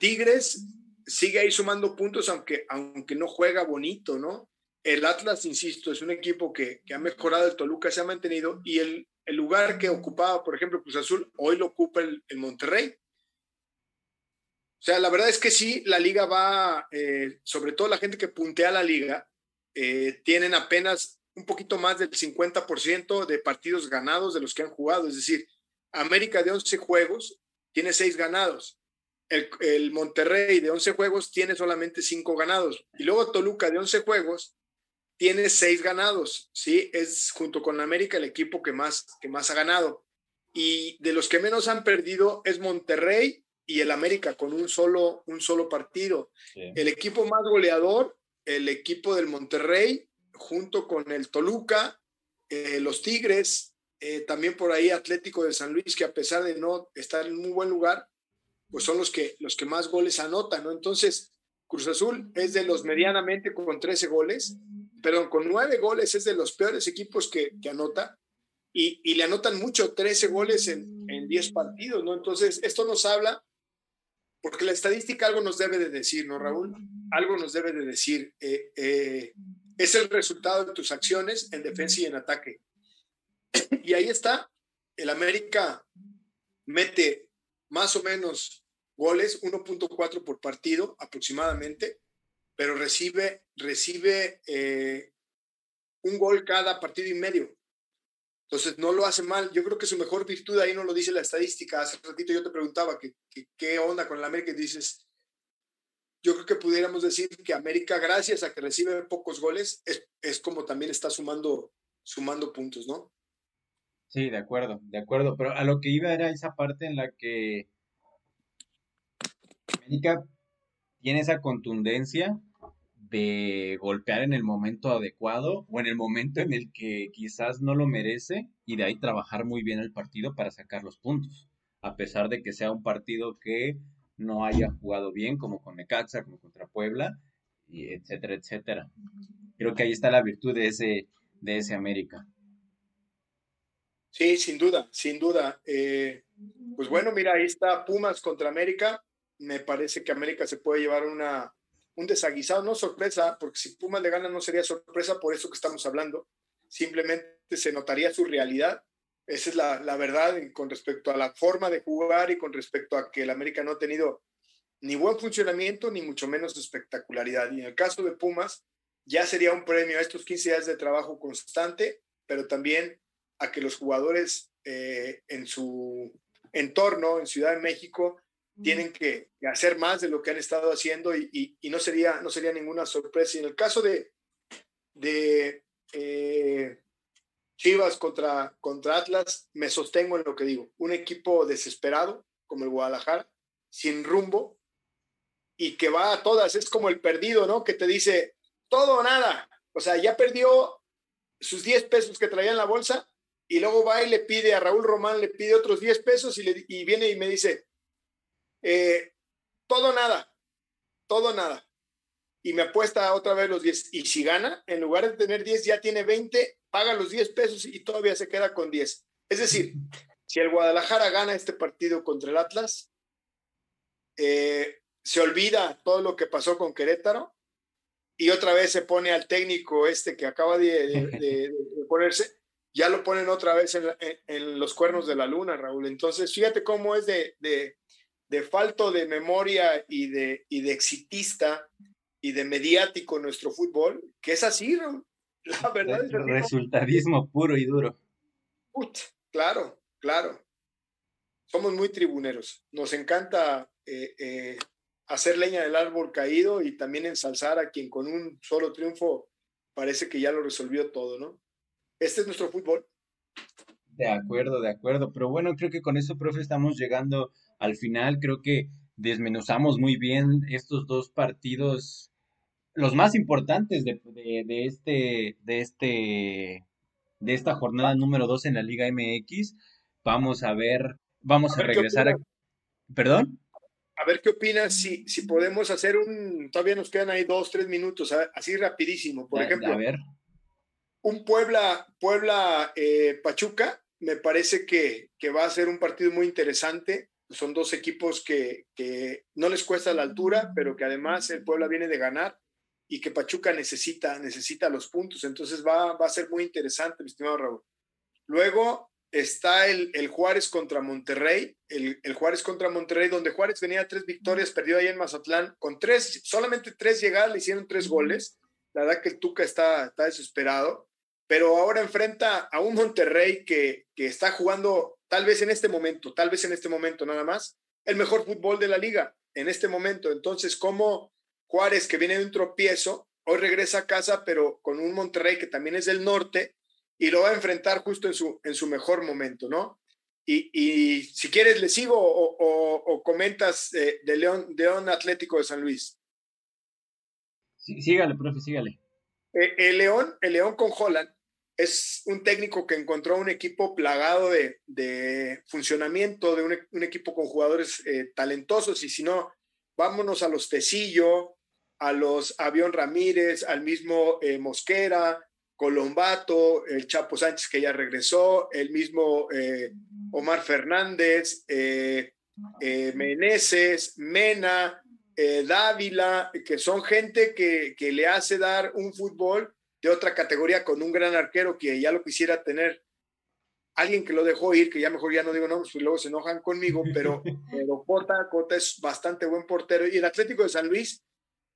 Speaker 2: Tigres sigue ahí sumando puntos, aunque, aunque no juega bonito, ¿no? El Atlas, insisto, es un equipo que, ha mejorado, el Toluca se ha mantenido y el, el lugar que ocupaba, por ejemplo, Cruz Azul, hoy lo ocupa el, Monterrey. O sea, la verdad es que sí, la liga va, eh, sobre todo la gente que puntea la liga, eh, tienen apenas un poquito más del 50% de partidos ganados de los que han jugado. Es decir, América de 11 juegos tiene 6 ganados. El, el, Monterrey de 11 juegos tiene solamente 5 ganados. Y luego Toluca de 11 juegos tiene seis ganados, ¿sí? Es junto con América el equipo que más, que más ha ganado. Y de los que menos han perdido es Monterrey y el América con un solo, un solo partido. El equipo más goleador, el equipo del Monterrey, junto con el Toluca, eh, los Tigres, eh, también por ahí Atlético de San Luis, que a pesar de no estar en muy buen lugar, pues son los que, los que más goles anotan, ¿no? Entonces, Cruz Azul es de los medianamente con 13 goles, perdón, con 9 goles es de los peores equipos que, que anota y, y, le anotan mucho, 13 goles en, en 10 partidos, ¿no? Entonces, esto nos habla, porque la estadística algo nos debe de decir, ¿no, Raúl? Algo nos debe de decir. Eh, eh, es el resultado de tus acciones en defensa y en ataque. Y ahí está, el América mete más o menos goles, 1.4 por partido aproximadamente, pero recibe, recibe eh, un gol cada partido y medio. Entonces no lo hace mal. Yo creo que su mejor virtud ahí no lo dice la estadística. Hace ratito yo te preguntaba que, qué onda con el América y dices, yo creo que pudiéramos decir que América, gracias a que recibe pocos goles, es, es como también está sumando, sumando puntos, ¿no?
Speaker 1: Sí, de acuerdo, de acuerdo, pero a lo que iba era esa parte en la que América tiene esa contundencia de golpear en el momento adecuado o en el momento en el que quizás no lo merece y de ahí trabajar muy bien el partido para sacar los puntos, a pesar de que sea un partido que no haya jugado bien como con Necaxa, como contra Puebla, y etcétera, etcétera. Creo que ahí está la virtud de ese, de ese América.
Speaker 2: Sí, sin duda, sin duda. Eh, pues bueno, mira, ahí está Pumas contra América. Me parece que América se puede llevar una, un desaguisado, no sorpresa, porque si Pumas le gana no sería sorpresa por eso que estamos hablando. Simplemente se notaría su realidad. Esa es la, la verdad con respecto a la forma de jugar y con respecto a que el América no ha tenido ni buen funcionamiento ni mucho menos espectacularidad. Y en el caso de Pumas, ya sería un premio a estos 15 días de trabajo constante, pero también a que los jugadores eh, en su entorno, en Ciudad de México, tienen que, hacer más de lo que han estado haciendo y, no, sería, no sería ninguna sorpresa. Y en el caso de, de eh, Chivas contra, contra Atlas, me sostengo en lo que digo. Un equipo desesperado, como el Guadalajara, sin rumbo y que va a todas. Es como el perdido, ¿no? Que te dice todo o nada. O sea, ya perdió sus 10 pesos que traía en la bolsa y luego va y le pide a Raúl Román, le pide otros 10 pesos y, le, y viene y me dice, eh, todo nada, todo nada. Y me apuesta otra vez los 10. Y si gana, en lugar de tener 10, ya tiene 20, paga los 10 pesos y todavía se queda con 10. Es decir, si el Guadalajara gana este partido contra el Atlas, eh, se olvida todo lo que pasó con Querétaro y otra vez se pone al técnico este que acaba de ponerse ya lo ponen otra vez en, los cuernos de la luna, Raúl. Entonces, fíjate cómo es de, de, falto de memoria y de, y de exitista y de mediático nuestro fútbol, que es así, Raúl. La verdad es
Speaker 1: así. Resultadismo puro y duro.
Speaker 2: claro, claro. Somos muy tribuneros. Nos encanta eh, eh, hacer leña del árbol caído y también ensalzar a quien con un solo triunfo parece que ya lo resolvió todo, ¿no? Este es nuestro fútbol.
Speaker 1: De acuerdo, de acuerdo. Pero bueno, creo que con eso, profe, estamos llegando al final. Creo que desmenuzamos muy bien estos dos partidos, los más importantes de, este, de este, de esta jornada número dos en la Liga MX. Vamos a ver, vamos a, regresar a. ¿Perdón?
Speaker 2: A ver qué opinas si, si podemos hacer un. Todavía nos quedan ahí dos, tres minutos, así rapidísimo. Por ejemplo, a ver un Puebla, Puebla eh, Pachuca, me parece que, que, va a ser un partido muy interesante. Son dos equipos que, que, no les cuesta la altura, pero que además el Puebla viene de ganar y que Pachuca necesita, necesita los puntos. Entonces va, va a ser muy interesante, mi estimado Raúl. Luego está el, el Juárez contra Monterrey, el, el, Juárez contra Monterrey, donde Juárez venía tres victorias, perdió ahí en Mazatlán, con tres, solamente tres llegadas, le hicieron tres goles. La verdad que el Tuca está, está desesperado pero ahora enfrenta a un Monterrey que, que está jugando, tal vez en este momento, tal vez en este momento nada más, el mejor fútbol de la liga en este momento. Entonces, como Juárez, que viene de un tropiezo, hoy regresa a casa, pero con un Monterrey que también es del norte, y lo va a enfrentar justo en su, en su mejor momento, ¿no? Y, y si quieres, le sigo o, o, comentas de León, León Atlético de San Luis.
Speaker 1: Sí, sígale, profe, sígale.
Speaker 2: Eh, el León, el León con Holland es un técnico que encontró un equipo plagado de, funcionamiento, de un, equipo con jugadores eh, talentosos, y si no, vámonos a los Tecillo, a los Avión Ramírez, al mismo eh, Mosquera, Colombato, el Chapo Sánchez que ya regresó, el mismo eh, Omar Fernández, Meneses, Mena, Dávila, que son gente que, que le hace dar un fútbol de otra categoría con un gran arquero que ya lo quisiera tener alguien que lo dejó ir, que ya mejor ya no digo nombres, pues luego se enojan conmigo, pero, pero Cota, Cota es bastante buen portero. Y el Atlético de San Luis,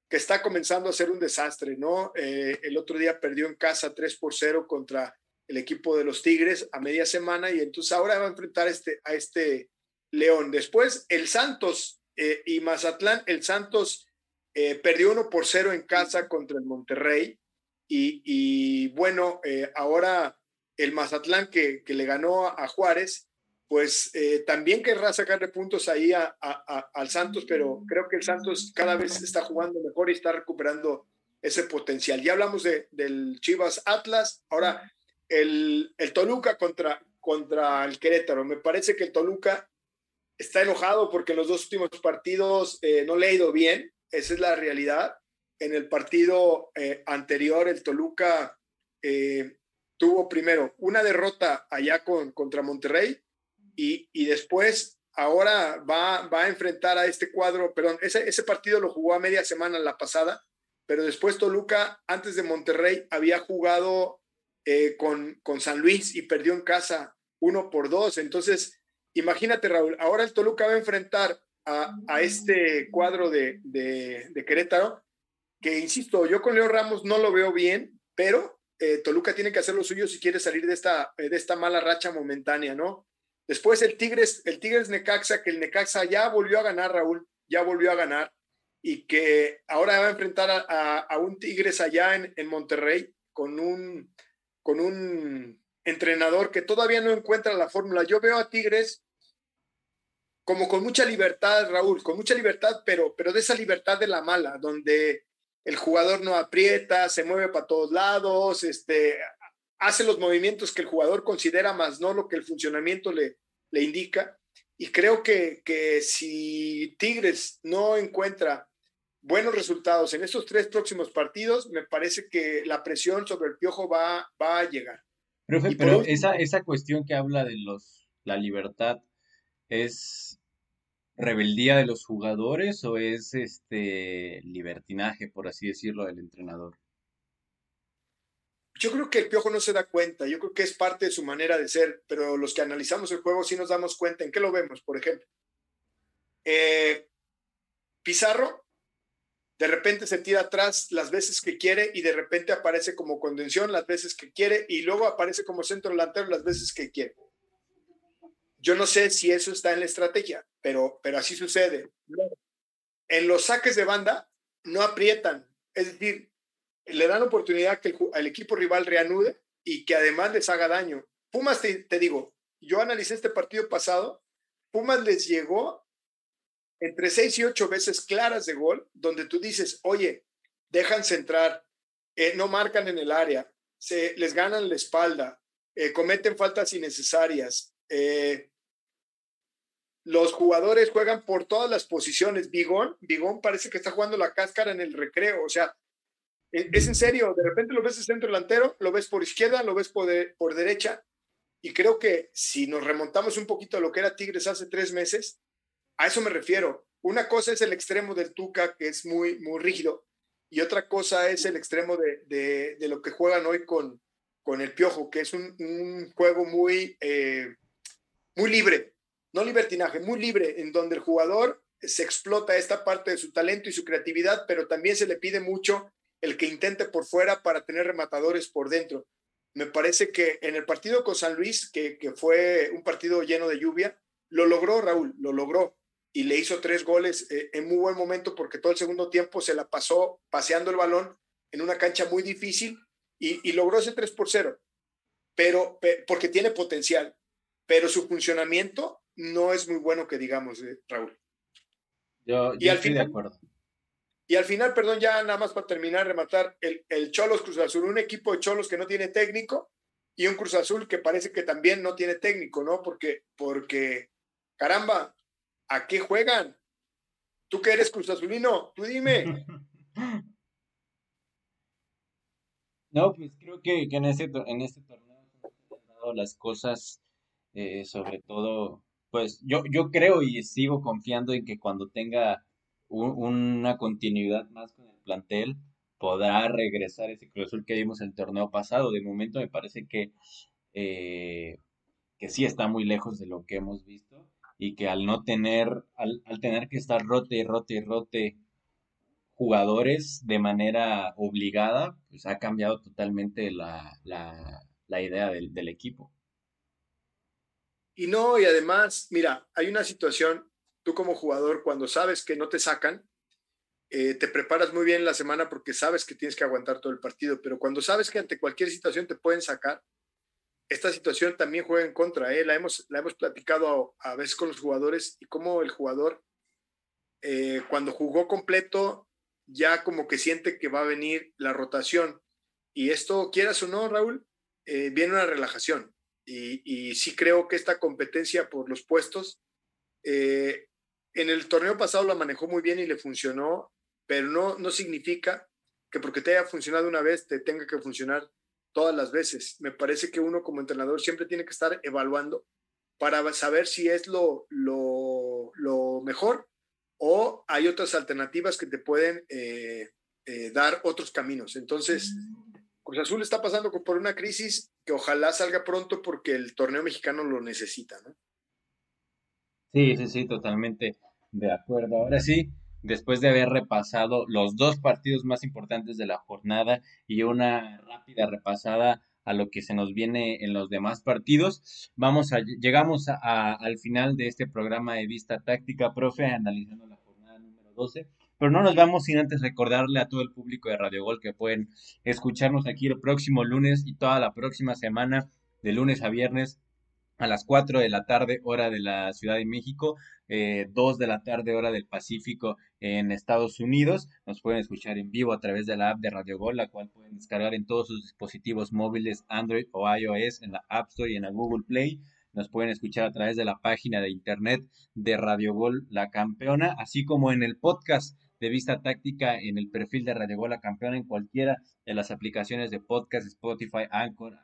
Speaker 2: que está comenzando a ser un desastre, ¿no? Eh, el otro día perdió en casa 3 por 0 contra el equipo de los Tigres a media semana y entonces ahora va a enfrentar este, a este León. Después el Santos eh, y Mazatlán, el Santos eh, perdió 1 por 0 en casa contra el Monterrey y, bueno, eh, ahora el Mazatlán que, le ganó a, Juárez, pues eh, también querrá sacarle puntos ahí a, al Santos, pero creo que el Santos cada vez está jugando mejor y está recuperando ese potencial. Ya hablamos de, del Chivas Atlas, ahora el, el, Toluca contra, contra el Querétaro. Me parece que el Toluca está enojado porque en los dos últimos partidos eh, no le ha ido bien, esa es la realidad en el partido eh, anterior, el Toluca eh, tuvo primero una derrota allá con, contra Monterrey y, y, después ahora va, va a enfrentar a este cuadro, perdón, ese, ese partido lo jugó a media semana la pasada, pero después Toluca, antes de Monterrey, había jugado eh, con, con San Luis y perdió en casa uno por dos. Entonces, imagínate, Raúl, ahora el Toluca va a enfrentar a, a este cuadro de, de, de Querétaro que insisto, yo con Leo Ramos no lo veo bien, pero eh, Toluca tiene que hacer lo suyo si quiere salir de esta, de esta mala racha momentánea, ¿no? Después el Tigres, el Tigres Necaxa, que el Necaxa ya volvió a ganar, Raúl, ya volvió a ganar, y que ahora va a enfrentar a, un Tigres allá en, en, Monterrey con un, con un entrenador que todavía no encuentra la fórmula. Yo veo a Tigres como con mucha libertad, Raúl, con mucha libertad, pero, pero de esa libertad de la mala, donde el jugador no aprieta, se mueve para todos lados, este, hace los movimientos que el jugador considera más no lo que el funcionamiento le, le indica. Y creo que, que si Tigres no encuentra buenos resultados en estos tres próximos partidos, me parece que la presión sobre el Piojo va, va a llegar.
Speaker 1: pero esa, esa cuestión que habla de los, la libertad es rebeldía de los jugadores o es este libertinaje, por así decirlo, del entrenador?
Speaker 2: Yo creo que el Piojo no se da cuenta, yo creo que es parte de su manera de ser, pero los que analizamos el juego sí nos damos cuenta. ¿En qué lo vemos, por ejemplo? Eh, Pizarro de repente se tira atrás las veces que quiere y de repente aparece como contención las veces que quiere y luego aparece como centro delantero las veces que quiere. Yo no sé si eso está en la estrategia, pero, pero así sucede. En los saques de banda no aprietan, es decir, le dan oportunidad que el, equipo rival reanude y que además les haga daño. Pumas, te, digo, yo analicé este partido pasado, Pumas les llegó entre seis y ocho veces claras de gol, donde tú dices, oye, dejan centrar, eh, no marcan en el área, se les ganan la espalda, eh, cometen faltas innecesarias, eh, los jugadores juegan por todas las posiciones. Bigón, Bigón parece que está jugando la cáscara en el recreo. O sea, e, es en serio, de repente lo ves de centro delantero, lo ves por izquierda, lo ves por, derecha. Y creo que si nos remontamos un poquito a lo que era Tigres hace tres meses, a eso me refiero. Una cosa es el extremo del Tuca, que es muy, muy rígido, y otra cosa es el extremo de, de, lo que juegan hoy con, con el Piojo, que es un, un juego muy, eh, muy libre, no libertinaje, muy libre, en donde el jugador se explota esta parte de su talento y su creatividad, pero también se le pide mucho el que intente por fuera para tener rematadores por dentro. Me parece que en el partido con San Luis, que, fue un partido lleno de lluvia, lo logró Raúl, lo logró y le hizo tres goles eh, en muy buen momento porque todo el segundo tiempo se la pasó paseando el balón en una cancha muy difícil y, y logró ese 3 por 0, pero porque tiene potencial, pero su funcionamiento no es muy bueno que digamos, eh, Raúl.
Speaker 1: Yo, y al estoy final, de acuerdo.
Speaker 2: Y al final, perdón, ya nada más para terminar, rematar, el, el Cholos Cruz Azul, un equipo de Cholos que no tiene técnico, y un Cruz Azul que parece que también no tiene técnico, ¿no? Porque, porque, caramba, ¿a qué juegan? Tú que eres Cruz Azulino, tú dime.
Speaker 1: No, pues creo que, en, este, en este torneo han dado las cosas, eh, sobre todo, pues yo, yo creo y sigo confiando en que cuando tenga una continuidad más con el plantel, podrá regresar ese Cruz que vimos el torneo pasado. De momento me parece que, eh, que sí está muy lejos de lo que hemos visto y que al no tener, al, al tener que estar rote y rote y rote jugadores de manera obligada, pues ha cambiado totalmente la, la, idea del, del, equipo.
Speaker 2: Y no, y además, mira, hay una situación, tú como jugador, cuando sabes que no te sacan, eh, te preparas muy bien la semana porque sabes que tienes que aguantar todo el partido, pero cuando sabes que ante cualquier situación te pueden sacar, esta situación también juega en contra. ¿eh? La, hemos, la hemos platicado a, veces con los jugadores y cómo el jugador, eh, cuando jugó completo, ya como que siente que va a venir la rotación. Y esto, quieras o no, Raúl, eh, viene una relajación. Y, sí creo que esta competencia por los puestos, eh, en el torneo pasado la manejó muy bien y le funcionó, pero no, no significa que porque te haya funcionado una vez te tenga que funcionar todas las veces. Me parece que uno como entrenador siempre tiene que estar evaluando para saber si es lo, lo, lo mejor o hay otras alternativas que te pueden eh, eh, dar otros caminos. Entonces, Cruz Azul está pasando por una crisis que ojalá salga pronto porque el torneo mexicano lo necesita, ¿no?
Speaker 1: Sí, sí, sí, totalmente de acuerdo. Ahora sí, después de haber repasado los dos partidos más importantes de la jornada y una rápida repasada a lo que se nos viene en los demás partidos. Vamos a, llegamos al final de este programa de vista táctica, profe, analizando la jornada número 12. Pero no nos vamos sin antes recordarle a todo el público de Radio Gol que pueden escucharnos aquí el próximo lunes y toda la próxima semana, de lunes a viernes, a las 4 de la tarde, hora de la Ciudad de México, eh, 2 de la tarde, hora del Pacífico en Estados Unidos. Nos pueden escuchar en vivo a través de la app de Radio Gol, la cual pueden descargar en todos sus dispositivos móviles, Android o iOS, en la App Store y en la Google Play. Nos pueden escuchar a través de la página de internet de Radio Gol La Campeona, así como en el podcast de Vista Táctica en el perfil de Radio Gol La Campeona en cualquiera de las aplicaciones de podcast, Spotify, Anchor,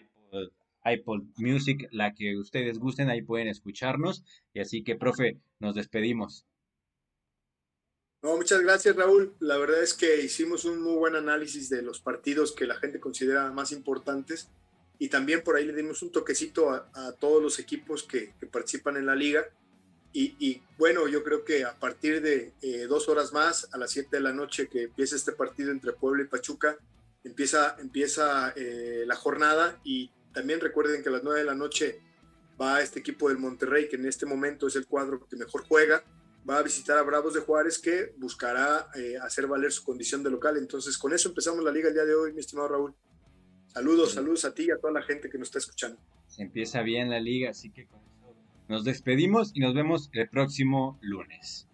Speaker 1: iPod, iPod Music, la que ustedes gusten, ahí pueden escucharnos. Y así que, profe, nos despedimos.
Speaker 2: No, muchas gracias, Raúl. La verdad es que hicimos un muy buen análisis de los partidos que la gente considera más importantes y también por ahí le dimos un toquecito a, todos los equipos que, participan en la liga. Y, bueno, yo creo que a partir de eh, dos horas más, a las 7 de la noche que empieza este partido entre Puebla y Pachuca, empieza, empieza eh, la jornada y también recuerden que a las 9 de la noche va este equipo del Monterrey, que en este momento es el cuadro que mejor juega, va a visitar a Bravos de Juárez, que buscará eh, hacer valer su condición de local. Entonces, con eso empezamos la liga el día de hoy, mi estimado Raúl. Saludos, saludos a ti y a toda la gente que nos está escuchando.
Speaker 1: Se empieza bien la liga, así que con eso nos despedimos y nos vemos el próximo lunes.